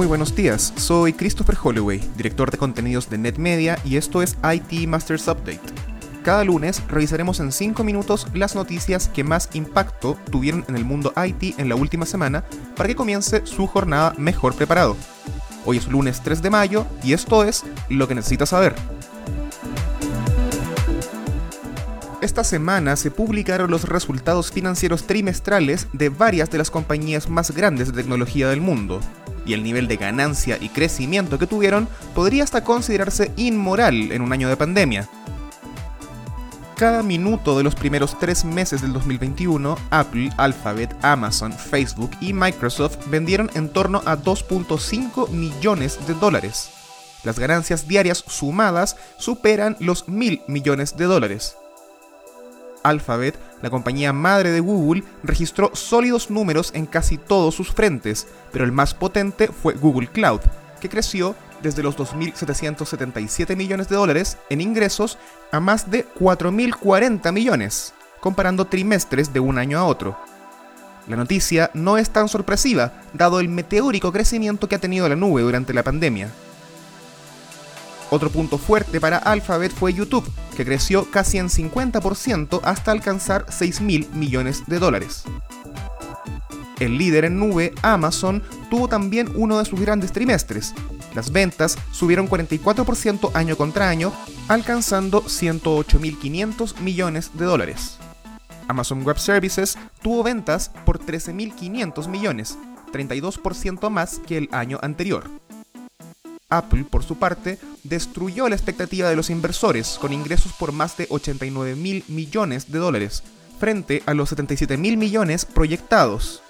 Muy buenos días, soy Christopher Holloway, director de contenidos de NetMedia y esto es IT Masters Update. Cada lunes revisaremos en 5 minutos las noticias que más impacto tuvieron en el mundo IT en la última semana para que comience su jornada mejor preparado. Hoy es lunes 3 de mayo y esto es lo que necesitas saber. Esta semana se publicaron los resultados financieros trimestrales de varias de las compañías más grandes de tecnología del mundo, y el nivel de ganancia y crecimiento que tuvieron podría hasta considerarse inmoral en un año de pandemia. Cada minuto de los primeros tres meses del 2021, Apple, Alphabet, Amazon, Facebook y Microsoft vendieron en torno a 2.5 millones de dólares. Las ganancias diarias sumadas superan los mil millones de dólares. Alphabet, la compañía madre de Google, registró sólidos números en casi todos sus frentes, pero el más potente fue Google Cloud, que creció desde los 2.777 millones de dólares en ingresos a más de 4.040 millones, comparando trimestres de un año a otro. La noticia no es tan sorpresiva, dado el meteórico crecimiento que ha tenido la nube durante la pandemia. Otro punto fuerte para Alphabet fue YouTube, que creció casi en 50% hasta alcanzar 6 mil millones de dólares. El líder en nube, Amazon, tuvo también uno de sus grandes trimestres. Las ventas subieron 44% año contra año, alcanzando 108.500 millones de dólares. Amazon Web Services tuvo ventas por 13.500 millones, 32% más que el año anterior. Apple, por su parte, destruyó la expectativa de los inversores con ingresos por más de 89 mil millones de dólares, frente a los 77 mil millones proyectados.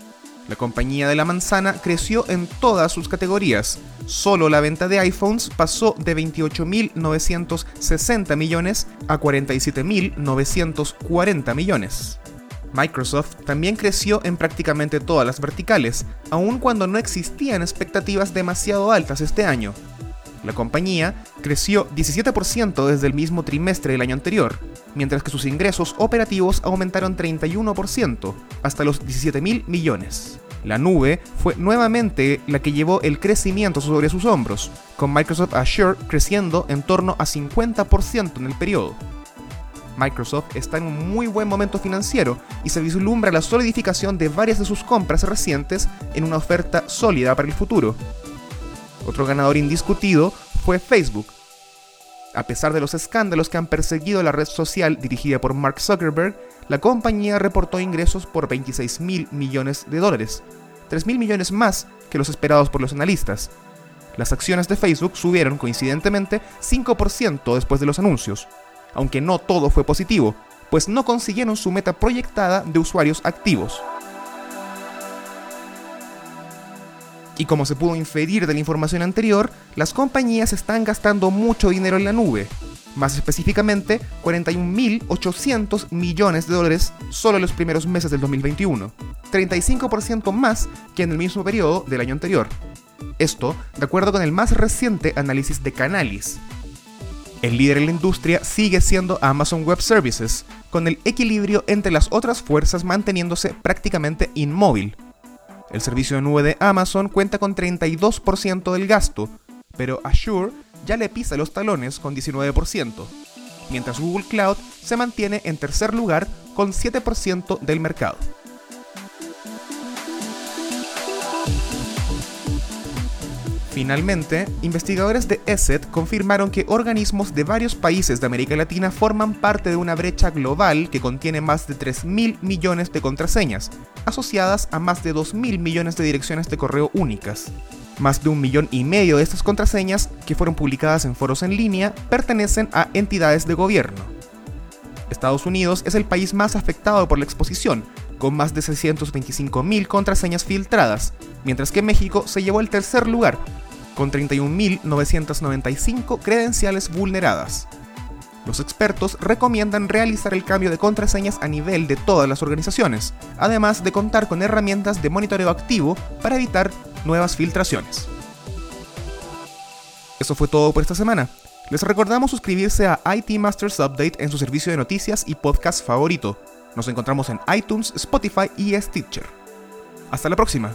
La compañía de la manzana creció en todas sus categorías. Solo la venta de iPhones pasó de 28.960 millones a 47.940 millones. Microsoft también creció en prácticamente todas las verticales, aun cuando no existían expectativas demasiado altas este año. La compañía creció 17% desde el mismo trimestre del año anterior, mientras que sus ingresos operativos aumentaron 31%, hasta los 17 mil millones. La nube fue nuevamente la que llevó el crecimiento sobre sus hombros, con Microsoft Azure creciendo en torno a 50% en el periodo. Microsoft está en un muy buen momento financiero y se vislumbra la solidificación de varias de sus compras recientes en una oferta sólida para el futuro. Otro ganador indiscutido fue Facebook. A pesar de los escándalos que han perseguido la red social dirigida por Mark Zuckerberg, la compañía reportó ingresos por 26 mil millones de dólares, 3 mil millones más que los esperados por los analistas. Las acciones de Facebook subieron coincidentemente 5% después de los anuncios, aunque no todo fue positivo, pues no consiguieron su meta proyectada de usuarios activos. Y como se pudo inferir de la información anterior, las compañías están gastando mucho dinero en la nube, más específicamente 41.800 millones de dólares solo en los primeros meses del 2021, 35% más que en el mismo periodo del año anterior. Esto de acuerdo con el más reciente análisis de Canalis. El líder en la industria sigue siendo Amazon Web Services, con el equilibrio entre las otras fuerzas manteniéndose prácticamente inmóvil, el servicio de nube de Amazon cuenta con 32% del gasto, pero Azure ya le pisa los talones con 19%, mientras Google Cloud se mantiene en tercer lugar con 7% del mercado. Finalmente, investigadores de ESET confirmaron que organismos de varios países de América Latina forman parte de una brecha global que contiene más de 3.000 millones de contraseñas, asociadas a más de 2.000 millones de direcciones de correo únicas. Más de un millón y medio de estas contraseñas, que fueron publicadas en foros en línea, pertenecen a entidades de gobierno. Estados Unidos es el país más afectado por la exposición, con más de 625.000 contraseñas filtradas, mientras que México se llevó el tercer lugar, con 31.995 credenciales vulneradas. Los expertos recomiendan realizar el cambio de contraseñas a nivel de todas las organizaciones, además de contar con herramientas de monitoreo activo para evitar nuevas filtraciones. Eso fue todo por esta semana. Les recordamos suscribirse a IT Masters Update en su servicio de noticias y podcast favorito. Nos encontramos en iTunes, Spotify y Stitcher. Hasta la próxima.